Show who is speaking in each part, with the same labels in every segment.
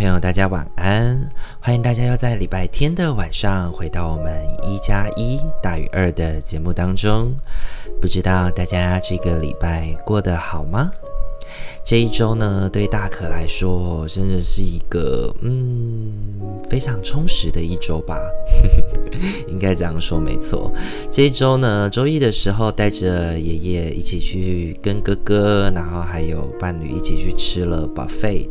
Speaker 1: 朋友，大家晚安！欢迎大家要在礼拜天的晚上回到我们一加一大于二的节目当中。不知道大家这个礼拜过得好吗？这一周呢，对大可来说，真的是一个嗯非常充实的一周吧，应该这样说没错。这一周呢，周一的时候带着爷爷一起去跟哥哥，然后还有伴侣一起去吃了 buffet，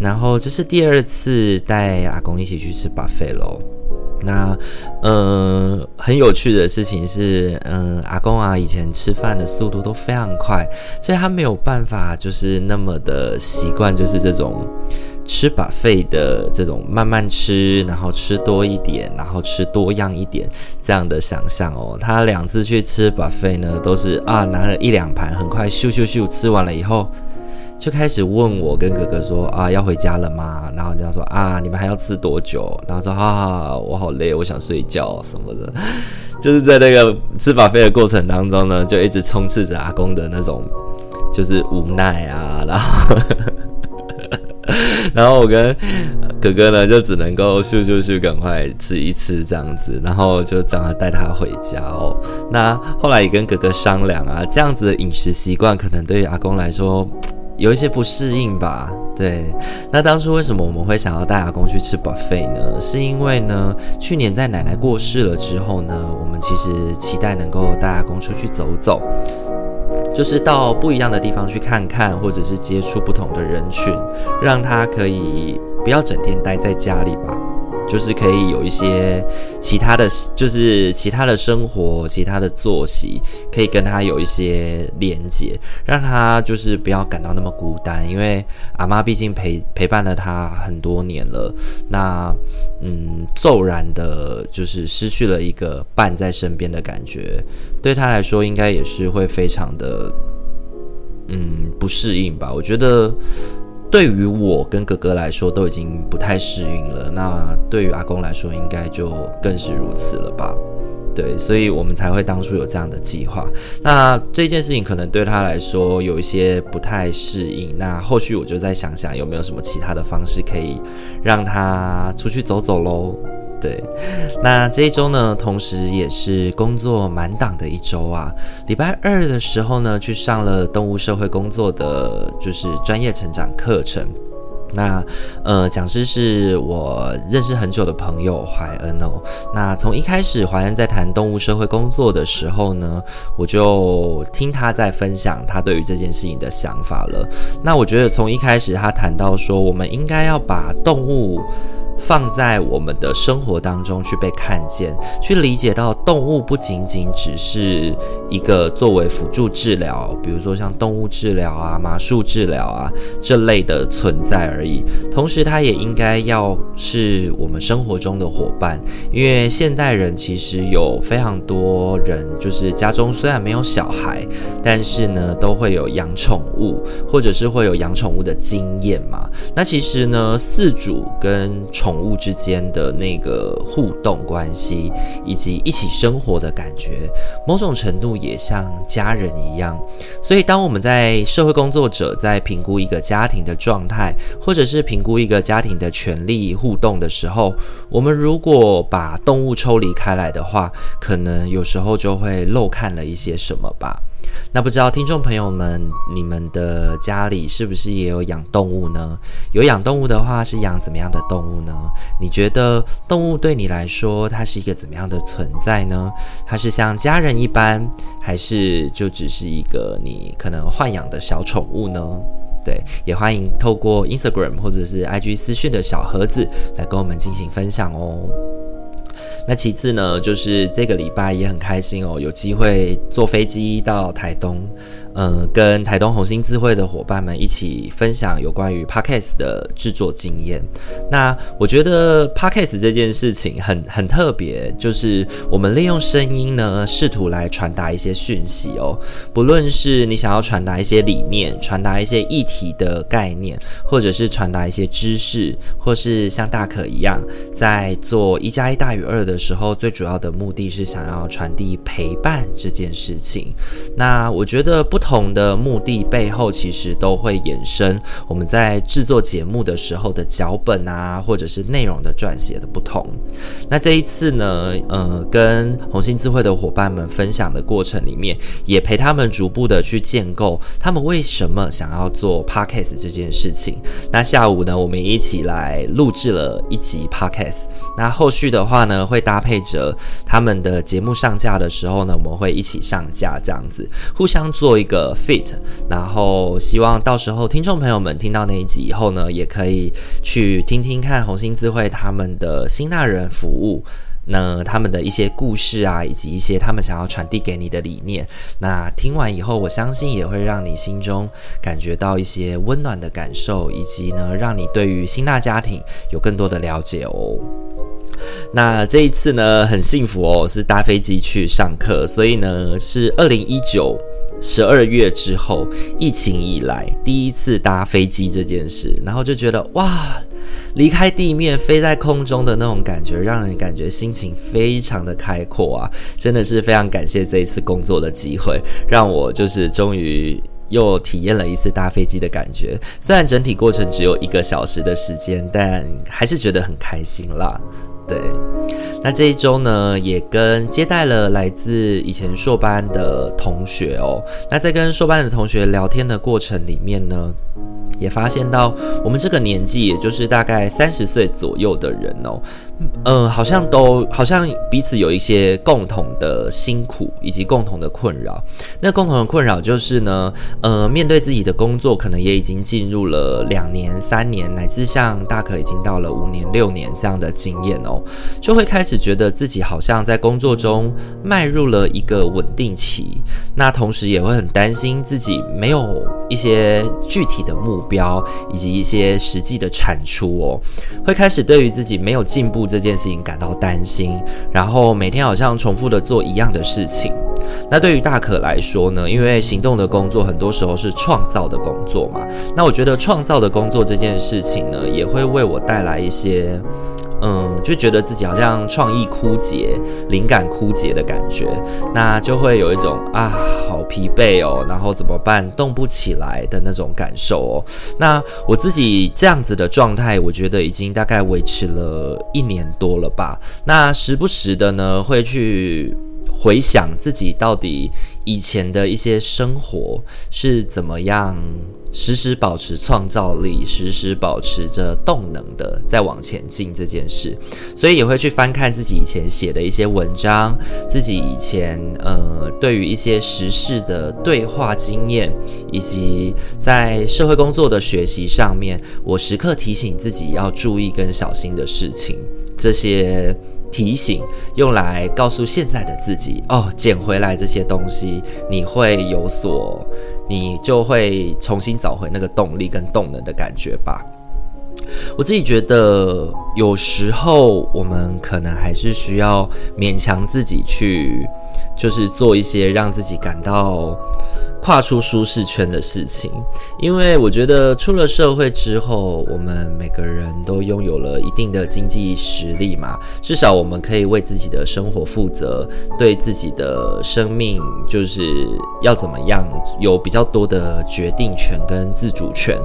Speaker 1: 然后这是第二次带阿公一起去吃 buffet 喽。那，呃，很有趣的事情是，嗯、阿公啊，以前吃饭的速度都非常快，所以他没有办法，就是那么的习惯，就是这种吃 buffet 的这种慢慢吃，然后吃多一点，然后吃多样一点这样的想象哦。他两次去吃 buffet 呢，都是啊，拿了一两盘，很快咻咻咻吃完了以后。就开始问我跟哥哥说啊，要回家了吗？然后这样说啊，你们还要吃多久？然后说啊，我好累，我想睡觉什么的。就是在那个吃法费的过程当中呢，就一直充斥着阿公的那种就是无奈啊，然后 然后我跟哥哥呢就只能够咻咻咻赶快吃一吃这样子，然后就这样带他回家哦。那后来也跟哥哥商量啊，这样子的饮食习惯可能对于阿公来说。有一些不适应吧，对。那当初为什么我们会想要带阿公去吃 buffet 呢？是因为呢，去年在奶奶过世了之后呢，我们其实期待能够带阿公出去走走，就是到不一样的地方去看看，或者是接触不同的人群，让他可以不要整天待在家里吧。就是可以有一些其他的，就是其他的生活、其他的作息，可以跟他有一些连接，让他就是不要感到那么孤单。因为阿妈毕竟陪陪伴了他很多年了，那嗯，骤然的就是失去了一个伴在身边的感觉，对他来说应该也是会非常的嗯不适应吧。我觉得。对于我跟哥哥来说都已经不太适应了，那对于阿公来说应该就更是如此了吧？对，所以我们才会当初有这样的计划。那这件事情可能对他来说有一些不太适应，那后续我就再想想有没有什么其他的方式可以让他出去走走喽。对，那这一周呢，同时也是工作满档的一周啊。礼拜二的时候呢，去上了动物社会工作的就是专业成长课程。那呃，讲师是我认识很久的朋友怀恩哦。那从一开始怀恩在谈动物社会工作的时候呢，我就听他在分享他对于这件事情的想法了。那我觉得从一开始他谈到说，我们应该要把动物。放在我们的生活当中去被看见，去理解到动物不仅仅只是一个作为辅助治疗，比如说像动物治疗啊、马术治疗啊这类的存在而已。同时，它也应该要是我们生活中的伙伴，因为现代人其实有非常多人，就是家中虽然没有小孩，但是呢都会有养宠物，或者是会有养宠物的经验嘛。那其实呢，饲主跟宠物之间的那个互动关系，以及一起生活的感觉，某种程度也像家人一样。所以，当我们在社会工作者在评估一个家庭的状态，或者是评估一个家庭的权利互动的时候，我们如果把动物抽离开来的话，可能有时候就会漏看了一些什么吧。那不知道听众朋友们，你们的家里是不是也有养动物呢？有养动物的话，是养怎么样的动物呢？你觉得动物对你来说，它是一个怎么样的存在呢？它是像家人一般，还是就只是一个你可能豢养的小宠物呢？对，也欢迎透过 Instagram 或者是 IG 私讯的小盒子来跟我们进行分享哦。那其次呢，就是这个礼拜也很开心哦，有机会坐飞机到台东，嗯，跟台东红星智慧的伙伴们一起分享有关于 Podcast 的制作经验。那我觉得 Podcast 这件事情很很特别，就是我们利用声音呢，试图来传达一些讯息哦。不论是你想要传达一些理念，传达一些议题的概念，或者是传达一些知识，或是像大可一样，在做一加一大于二的时候，最主要的目的是想要传递陪伴这件事情。那我觉得不同同的目的背后，其实都会衍生我们在制作节目的时候的脚本啊，或者是内容的撰写的不同。那这一次呢，呃，跟红星智慧的伙伴们分享的过程里面，也陪他们逐步的去建构他们为什么想要做 Podcast 这件事情。那下午呢，我们一起来录制了一集 Podcast。那后续的话呢，会搭配着他们的节目上架的时候呢，我们会一起上架，这样子互相做一个 fit。然后希望到时候听众朋友们听到那一集以后呢，也可以去听听看红星智慧他们的新大人服务。那他们的一些故事啊，以及一些他们想要传递给你的理念，那听完以后，我相信也会让你心中感觉到一些温暖的感受，以及呢，让你对于新大家庭有更多的了解哦。那这一次呢，很幸福哦，是搭飞机去上课，所以呢，是二零一九十二月之后疫情以来第一次搭飞机这件事，然后就觉得哇。离开地面，飞在空中的那种感觉，让人感觉心情非常的开阔啊！真的是非常感谢这一次工作的机会，让我就是终于又体验了一次搭飞机的感觉。虽然整体过程只有一个小时的时间，但还是觉得很开心啦。对，那这一周呢，也跟接待了来自以前硕班的同学哦。那在跟硕班的同学聊天的过程里面呢，也发现到我们这个年纪，也就是大概三十岁左右的人哦，嗯、好像都好像彼此有一些共同的辛苦以及共同的困扰。那共同的困扰就是呢，呃，面对自己的工作，可能也已经进入了两年、三年，乃至像大可已经到了五年、六年这样的经验哦，就会开始觉得自己好像在工作中迈入了一个稳定期。那同时也会很担心自己没有一些具体的目标以及一些实际的产出哦，会开始对于自己没有进步这件事情感到担心，然后每天好像重复的做一样的事情。那对于大可来说呢，因为行动的工作很多时候是创造的工作嘛，那我觉得创造的工作这件事情呢，也会为我带来一些。嗯，就觉得自己好像创意枯竭、灵感枯竭的感觉，那就会有一种啊，好疲惫哦，然后怎么办，动不起来的那种感受哦。那我自己这样子的状态，我觉得已经大概维持了一年多了吧。那时不时的呢，会去。回想自己到底以前的一些生活是怎么样，时时保持创造力，时时保持着动能的在往前进这件事，所以也会去翻看自己以前写的一些文章，自己以前呃对于一些时事的对话经验，以及在社会工作的学习上面，我时刻提醒自己要注意跟小心的事情，这些。提醒用来告诉现在的自己哦，捡回来这些东西，你会有所，你就会重新找回那个动力跟动能的感觉吧。我自己觉得，有时候我们可能还是需要勉强自己去。就是做一些让自己感到跨出舒适圈的事情，因为我觉得出了社会之后，我们每个人都拥有了一定的经济实力嘛，至少我们可以为自己的生活负责，对自己的生命就是要怎么样有比较多的决定权跟自主权，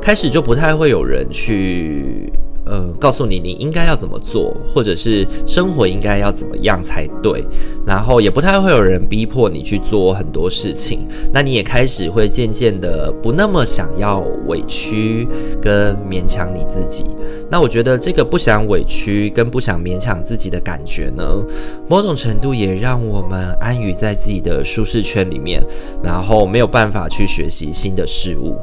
Speaker 1: 开始就不太会有人去。呃，告诉你你应该要怎么做，或者是生活应该要怎么样才对，然后也不太会有人逼迫你去做很多事情，那你也开始会渐渐的不那么想要委屈跟勉强你自己。那我觉得这个不想委屈跟不想勉强自己的感觉呢，某种程度也让我们安于在自己的舒适圈里面，然后没有办法去学习新的事物。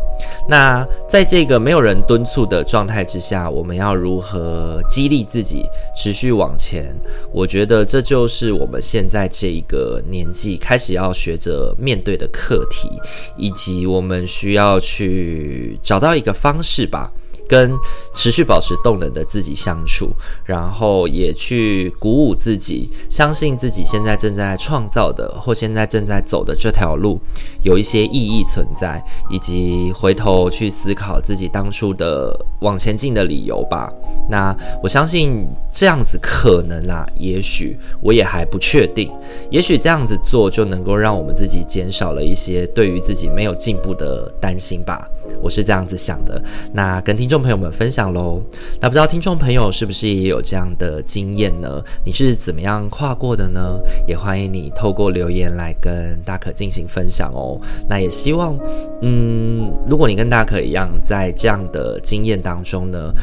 Speaker 1: 那在这个没有人敦促的状态之下，我们要。如何激励自己持续往前。我觉得这就是我们现在这一个年纪开始要学着面对的课题，以及我们需要去找到一个方式吧。跟持续保持动能的自己相处，然后也去鼓舞自己，相信自己现在正在创造的或现在正在走的这条路有一些意义存在，以及回头去思考自己当初的往前进的理由吧。那我相信这样子可能啦，也许我也还不确定，也许这样子做就能够让我们自己减少了一些对于自己没有进步的担心吧。我是这样子想的。那跟听众。朋友们分享喽，那不知道听众朋友是不是也有这样的经验呢？你是怎么样跨过的呢？也欢迎你透过留言来跟大可进行分享哦。那也希望，嗯，如果你跟大可一样在这样的经验当中呢，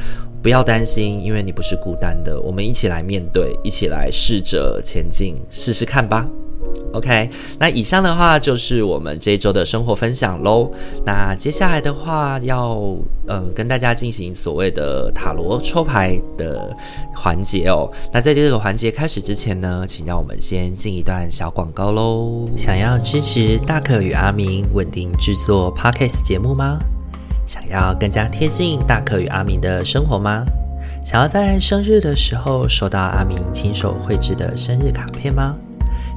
Speaker 1: 不要担心，因为你不是孤单的，我们一起来面对，一起来试着前进，试试看吧。OK，那以上的话就是我们这一周的生活分享喽。那接下来的话要呃跟大家进行所谓的塔罗抽牌的环节哦。那在这个环节开始之前呢，请让我们先进一段小广告喽。想要支持大可与阿明稳定制作 Podcast 节目吗？想要更加贴近大可与阿明的生活吗？想要在生日的时候收到阿明亲手绘制的生日卡片吗？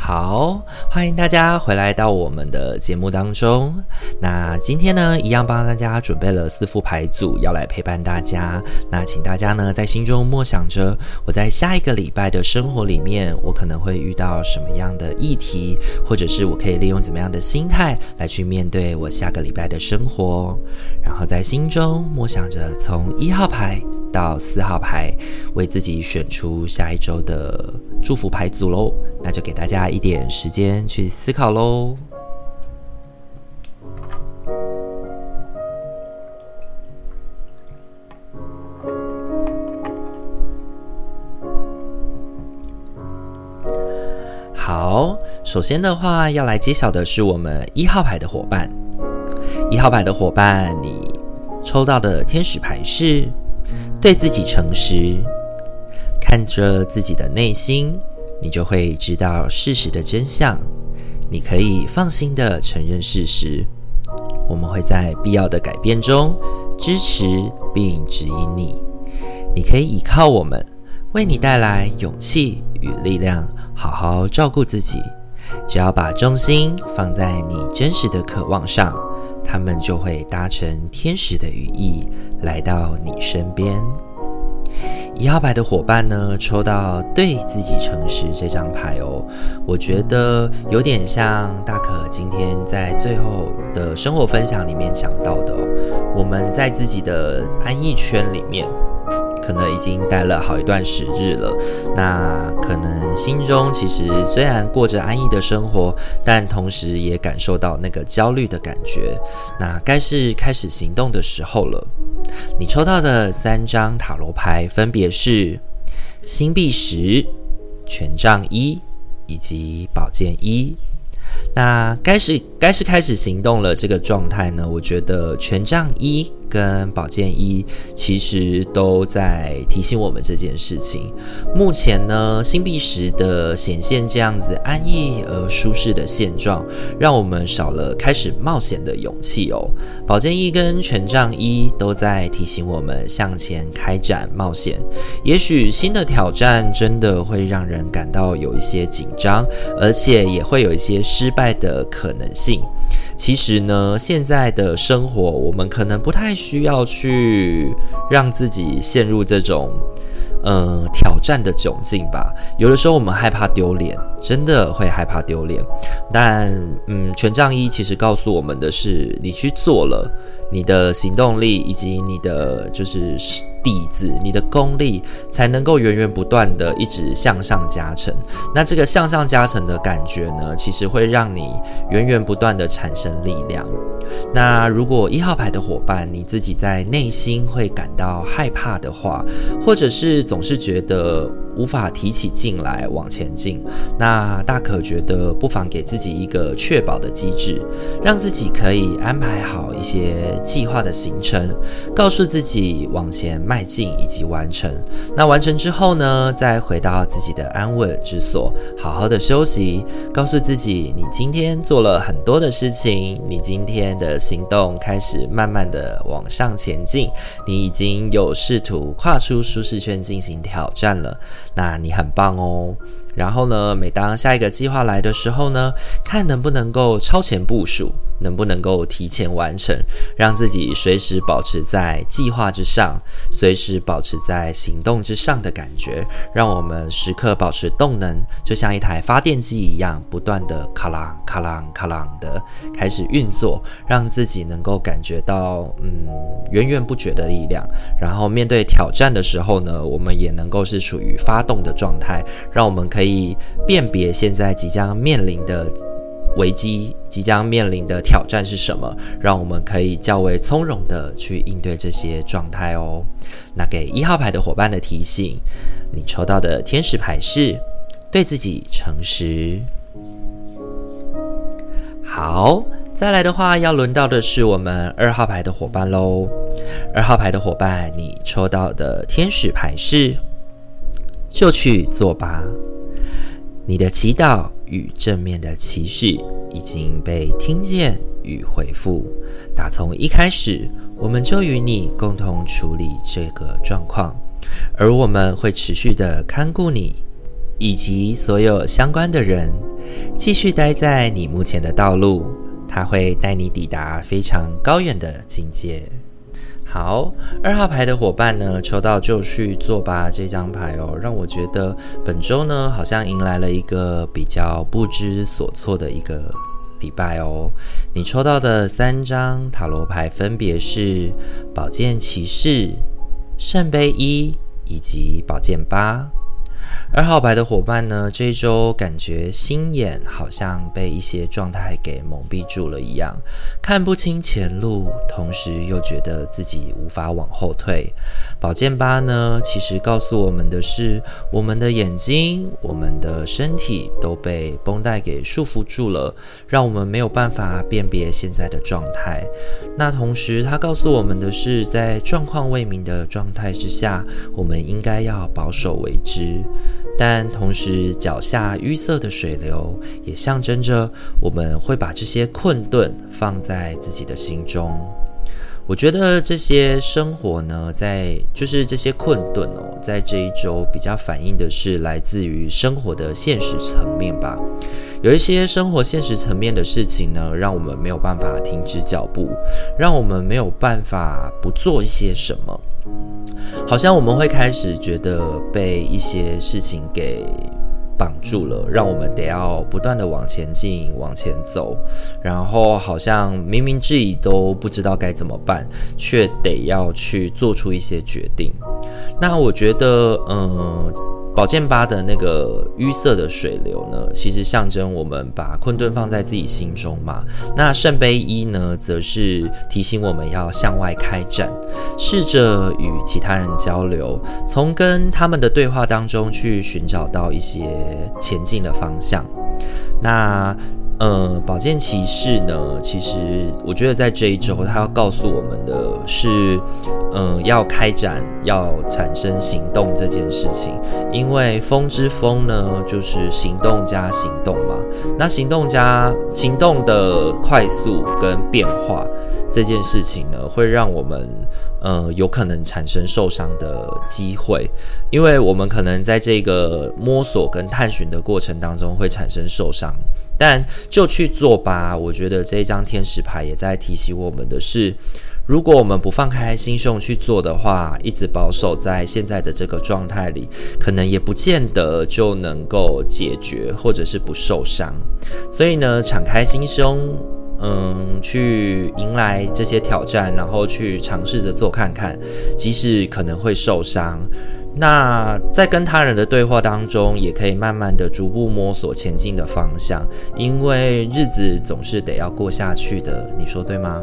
Speaker 1: 好，欢迎大家回来到我们的节目当中。那今天呢，一样帮大家准备了四副牌组，要来陪伴大家。那请大家呢，在心中默想着，我在下一个礼拜的生活里面，我可能会遇到什么样的议题，或者是我可以利用怎么样的心态来去面对我下个礼拜的生活。然后在心中默想着，从一号牌到四号牌，为自己选出下一周的祝福牌组喽。那就给大家一点时间去思考喽。好，首先的话要来揭晓的是我们一号牌的伙伴。一号牌的伙伴，你抽到的天使牌是对自己诚实，看着自己的内心。你就会知道事实的真相，你可以放心地承认事实。我们会在必要的改变中支持并指引你。你可以依靠我们，为你带来勇气与力量，好好照顾自己。只要把重心放在你真实的渴望上，他们就会搭乘天使的羽翼来到你身边。一号牌的伙伴呢，抽到对自己诚实这张牌哦，我觉得有点像大可今天在最后的生活分享里面讲到的，我们在自己的安逸圈里面。可能已经待了好一段时日了，那可能心中其实虽然过着安逸的生活，但同时也感受到那个焦虑的感觉。那该是开始行动的时候了。你抽到的三张塔罗牌分别是星币十、权杖一以及宝剑一。那该是该是开始行动了这个状态呢？我觉得权杖一。跟宝剑一其实都在提醒我们这件事情。目前呢，星币十的显现这样子安逸而舒适的现状，让我们少了开始冒险的勇气哦。宝剑一跟权杖一都在提醒我们向前开展冒险。也许新的挑战真的会让人感到有一些紧张，而且也会有一些失败的可能性。其实呢，现在的生活，我们可能不太需要去让自己陷入这种呃挑战的窘境吧。有的时候我们害怕丢脸，真的会害怕丢脸。但嗯，权杖一其实告诉我们的是，你去做了，你的行动力以及你的就是。底子，你的功力才能够源源不断的一直向上加成。那这个向上加成的感觉呢，其实会让你源源不断的产生力量。那如果一号牌的伙伴，你自己在内心会感到害怕的话，或者是总是觉得无法提起劲来往前进，那大可觉得不妨给自己一个确保的机制，让自己可以安排好一些计划的行程，告诉自己往前迈进以及完成。那完成之后呢，再回到自己的安稳之所，好好的休息，告诉自己你今天做了很多的事情，你今天。的行动开始慢慢的往上前进，你已经有试图跨出舒适圈进行挑战了，那你很棒哦。然后呢，每当下一个计划来的时候呢，看能不能够超前部署，能不能够提前完成，让自己随时保持在计划之上，随时保持在行动之上的感觉，让我们时刻保持动能，就像一台发电机一样，不断的咔啷咔啷咔啷的开始运作，让自己能够感觉到嗯源源不绝的力量。然后面对挑战的时候呢，我们也能够是处于发动的状态，让我们可以。以辨别现在即将面临的危机，即将面临的挑战是什么，让我们可以较为从容的去应对这些状态哦。那给一号牌的伙伴的提醒，你抽到的天使牌是对自己诚实。好，再来的话，要轮到的是我们二号牌的伙伴喽。二号牌的伙伴，你抽到的天使牌是就去做吧。你的祈祷与正面的期许已经被听见与回复。打从一开始，我们就与你共同处理这个状况，而我们会持续的看顾你以及所有相关的人，继续待在你目前的道路。它会带你抵达非常高远的境界。好，二号牌的伙伴呢，抽到就去做吧这张牌哦，让我觉得本周呢，好像迎来了一个比较不知所措的一个礼拜哦。你抽到的三张塔罗牌分别是宝剑骑士、圣杯一以及宝剑八。二号牌的伙伴呢，这一周感觉心眼好像被一些状态给蒙蔽住了一样，看不清前路，同时又觉得自己无法往后退。宝剑八呢，其实告诉我们的是，我们的眼睛、我们的身体都被绷带给束缚住了，让我们没有办法辨别现在的状态。那同时，它告诉我们的是，在状况未明的状态之下，我们应该要保守为之。但同时，脚下淤塞的水流也象征着我们会把这些困顿放在自己的心中。我觉得这些生活呢，在就是这些困顿哦，在这一周比较反映的是来自于生活的现实层面吧。有一些生活现实层面的事情呢，让我们没有办法停止脚步，让我们没有办法不做一些什么。好像我们会开始觉得被一些事情给绑住了，让我们得要不断的往前进、往前走，然后好像明明自己都不知道该怎么办，却得要去做出一些决定。那我觉得，嗯。宝剑八的那个淤塞的水流呢，其实象征我们把困顿放在自己心中嘛。那圣杯一呢，则是提醒我们要向外开展，试着与其他人交流，从跟他们的对话当中去寻找到一些前进的方向。那。嗯，宝剑骑士呢，其实我觉得在这一周，他要告诉我们的是，嗯、要开展，要产生行动这件事情。因为风之风呢，就是行动加行动嘛。那行动加行动的快速跟变化这件事情呢，会让我们，呃，有可能产生受伤的机会，因为我们可能在这个摸索跟探寻的过程当中会产生受伤。但就去做吧。我觉得这张天使牌也在提醒我们的是，如果我们不放开心胸去做的话，一直保守在现在的这个状态里，可能也不见得就能够解决，或者是不受伤。所以呢，敞开心胸，嗯，去迎来这些挑战，然后去尝试着做看看，即使可能会受伤。那在跟他人的对话当中，也可以慢慢的逐步摸索前进的方向，因为日子总是得要过下去的，你说对吗？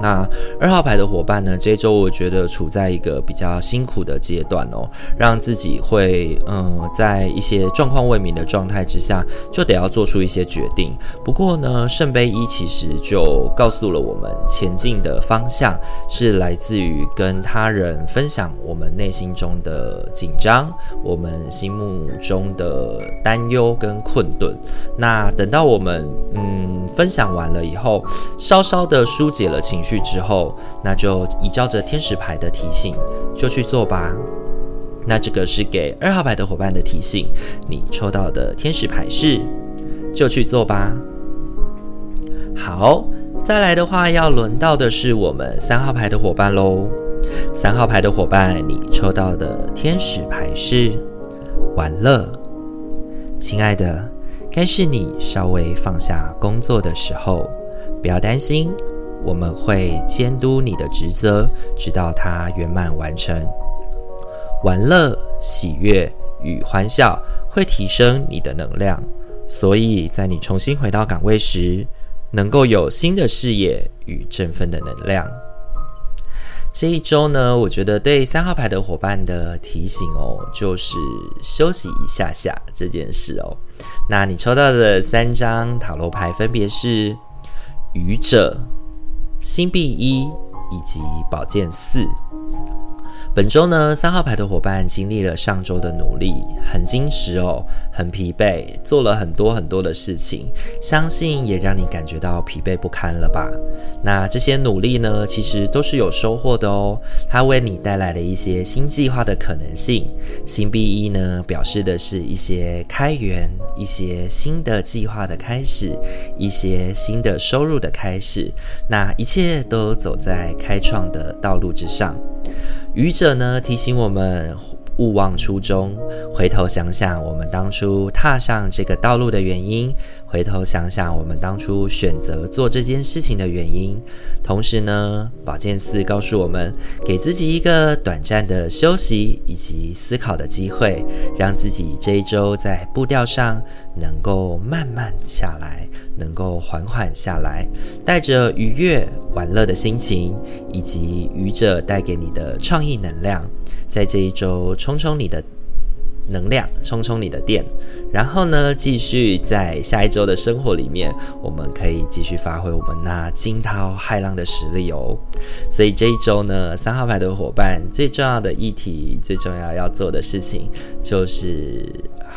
Speaker 1: 那二号牌的伙伴呢？这周我觉得处在一个比较辛苦的阶段哦，让自己会嗯，在一些状况未明的状态之下，就得要做出一些决定。不过呢，圣杯一其实就告诉了我们，前进的方向是来自于跟他人分享我们内心中的紧张，我们心目中的担忧跟困顿。那等到我们嗯分享完了以后，稍稍的疏解了情去之后，那就依照着天使牌的提醒，就去做吧。那这个是给二号牌的伙伴的提醒，你抽到的天使牌是，就去做吧。好，再来的话，要轮到的是我们三号牌的伙伴喽。三号牌的伙伴，你抽到的天使牌是玩乐。亲爱的，该是你稍微放下工作的时候，不要担心。我们会监督你的职责，直到它圆满完成。玩乐、喜悦与欢笑会提升你的能量，所以在你重新回到岗位时，能够有新的视野与振奋的能量。这一周呢，我觉得对三号牌的伙伴的提醒哦，就是休息一下下这件事哦。那你抽到的三张塔罗牌分别是愚者。星币一以及宝剑四。本周呢，三号牌的伙伴经历了上周的努力，很矜持哦，很疲惫，做了很多很多的事情，相信也让你感觉到疲惫不堪了吧？那这些努力呢，其实都是有收获的哦，它为你带来了一些新计划的可能性。星币一呢，表示的是一些开源，一些新的计划的开始，一些新的收入的开始，那一切都走在开创的道路之上。愚者呢，提醒我们勿忘初衷，回头想想我们当初踏上这个道路的原因，回头想想我们当初选择做这件事情的原因。同时呢，宝剑四告诉我们，给自己一个短暂的休息以及思考的机会，让自己这一周在步调上能够慢慢下来。能够缓缓下来，带着愉悦、玩乐的心情，以及愚者带给你的创意能量，在这一周充充你的能量，充充你的电，然后呢，继续在下一周的生活里面，我们可以继续发挥我们那惊涛骇浪的实力哦。所以这一周呢，三号牌的伙伴最重要的议题，最重要要做的事情就是。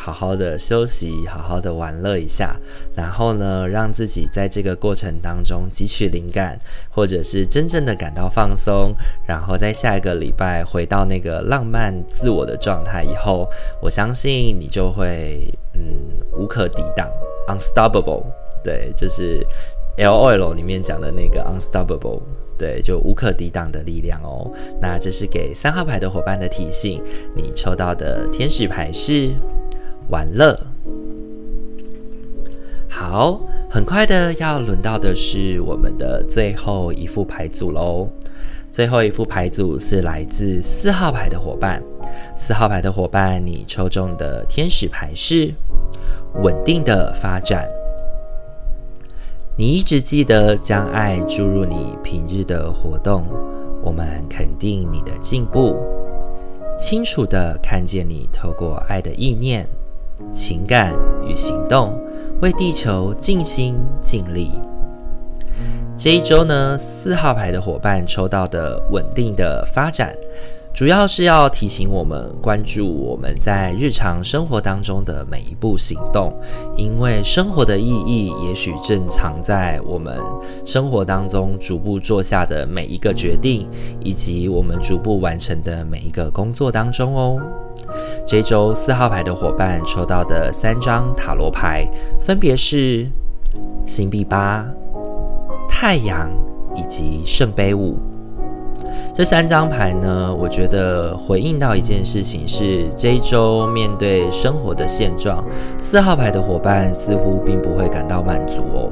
Speaker 1: 好好的休息，好好的玩乐一下，然后呢，让自己在这个过程当中汲取灵感，或者是真正的感到放松，然后在下一个礼拜回到那个浪漫自我的状态以后，我相信你就会嗯无可抵挡，unstoppable，对，就是 LOL 里面讲的那个 unstoppable。对，就无可抵挡的力量哦。那这是给三号牌的伙伴的提醒。你抽到的天使牌是玩乐。好，很快的要轮到的是我们的最后一副牌组喽。最后一副牌组是来自四号牌的伙伴。四号牌的伙伴，你抽中的天使牌是稳定的发展。你一直记得将爱注入你平日的活动，我们肯定你的进步，清楚地看见你透过爱的意念、情感与行动，为地球尽心尽力。这一周呢，四号牌的伙伴抽到的稳定的发展。主要是要提醒我们关注我们在日常生活当中的每一步行动，因为生活的意义也许正藏在我们生活当中逐步做下的每一个决定，以及我们逐步完成的每一个工作当中哦。这周四号牌的伙伴抽到的三张塔罗牌分别是星币八、太阳以及圣杯五。这三张牌呢，我觉得回应到一件事情是，这一周面对生活的现状，四号牌的伙伴似乎并不会感到满足哦。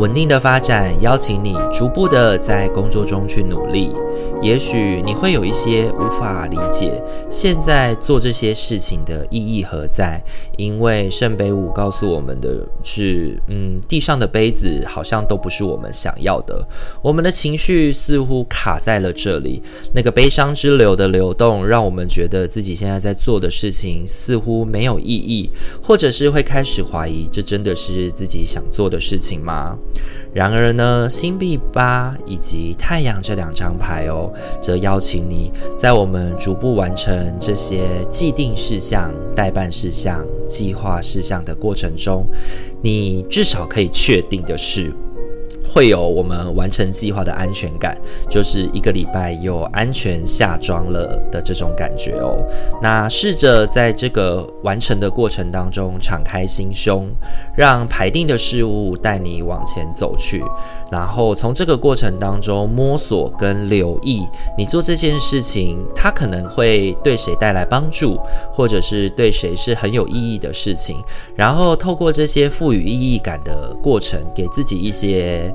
Speaker 1: 稳定的发展，邀请你逐步的在工作中去努力。也许你会有一些无法理解，现在做这些事情的意义何在？因为圣杯五告诉我们的是，嗯，地上的杯子好像都不是我们想要的，我们的情绪似乎卡在了这里。那个悲伤之流的流动，让我们觉得自己现在在做的事情似乎没有意义，或者是会开始怀疑，这真的是自己想做的事情吗？然而呢，星币八以及太阳这两张牌哦，则邀请你在我们逐步完成这些既定事项、待办事项、计划事项的过程中，你至少可以确定的是。会有我们完成计划的安全感，就是一个礼拜又安全下庄了的这种感觉哦。那试着在这个完成的过程当中敞开心胸，让排定的事物带你往前走去，然后从这个过程当中摸索跟留意，你做这件事情，它可能会对谁带来帮助，或者是对谁是很有意义的事情，然后透过这些赋予意义感的过程，给自己一些。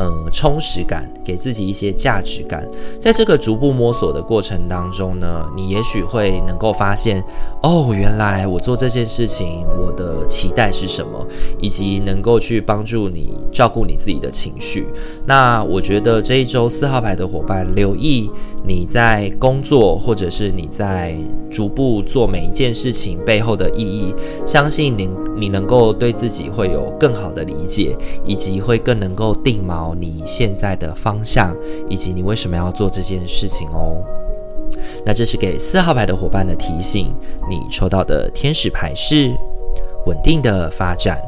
Speaker 1: 嗯，充实感，给自己一些价值感。在这个逐步摸索的过程当中呢，你也许会能够发现，哦，原来我做这件事情，我的期待是什么，以及能够去帮助你照顾你自己的情绪。那我觉得这一周四号牌的伙伴，留意你在工作，或者是你在逐步做每一件事情背后的意义。相信你，你能够对自己会有更好的理解，以及会更能够定锚。你现在的方向，以及你为什么要做这件事情哦？那这是给四号牌的伙伴的提醒。你抽到的天使牌是稳定的发展。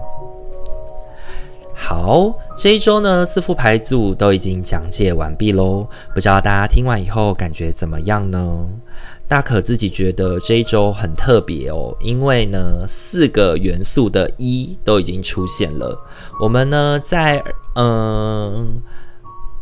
Speaker 1: 好，这一周呢，四副牌组都已经讲解完毕喽。不知道大家听完以后感觉怎么样呢？大可自己觉得这一周很特别哦，因为呢，四个元素的一都已经出现了。我们呢，在嗯。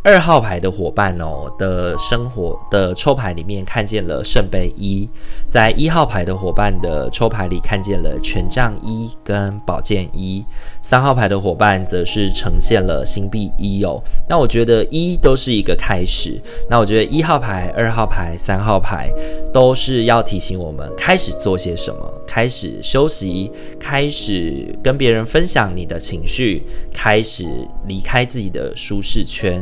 Speaker 1: 二号牌的伙伴哦的生活的抽牌里面看见了圣杯一，在一号牌的伙伴的抽牌里看见了权杖一跟宝剑一，三号牌的伙伴则是呈现了星币一哦。那我觉得一都是一个开始，那我觉得一号牌、二号牌、三号牌都是要提醒我们开始做些什么，开始休息，开始跟别人分享你的情绪，开始离开自己的舒适圈。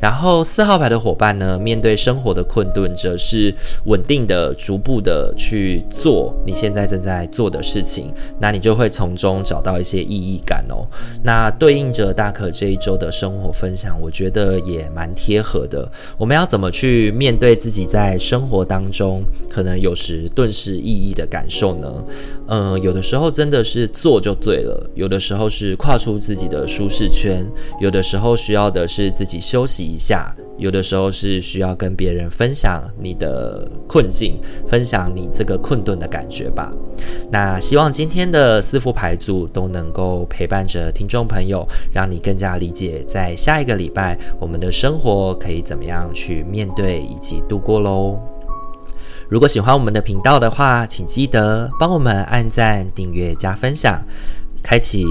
Speaker 1: 然后四号牌的伙伴呢，面对生活的困顿，则是稳定的、逐步的去做你现在正在做的事情，那你就会从中找到一些意义感哦。那对应着大可这一周的生活分享，我觉得也蛮贴合的。我们要怎么去面对自己在生活当中可能有时顿时意义的感受呢？嗯，有的时候真的是做就对了，有的时候是跨出自己的舒适圈，有的时候需要的是自己休息一下，有的时候是需要跟别人分享你的困境，分享你这个困顿的感觉吧。那希望今天的四副牌组都能够陪伴着听众朋友，让你更加理解，在下一个礼拜我们的生活可以怎么样去面对以及度过喽。如果喜欢我们的频道的话，请记得帮我们按赞、订阅、加分享。开启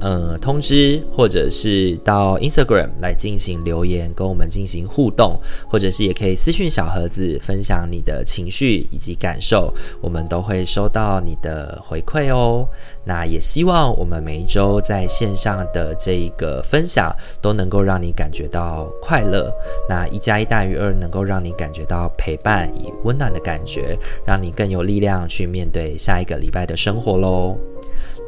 Speaker 1: 呃通知，或者是到 Instagram 来进行留言，跟我们进行互动，或者是也可以私讯小盒子分享你的情绪以及感受，我们都会收到你的回馈哦。那也希望我们每一周在线上的这一个分享都能够让你感觉到快乐。那一加一大于二，能够让你感觉到陪伴与温暖的感觉，让你更有力量去面对下一个礼拜的生活喽。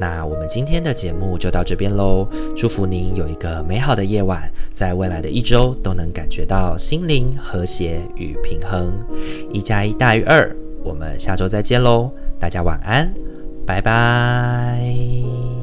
Speaker 1: 那我们今天的节目就到这边喽，祝福您有一个美好的夜晚，在未来的一周都能感觉到心灵和谐与平衡。一加一大于二，我们下周再见喽，大家晚安，拜拜。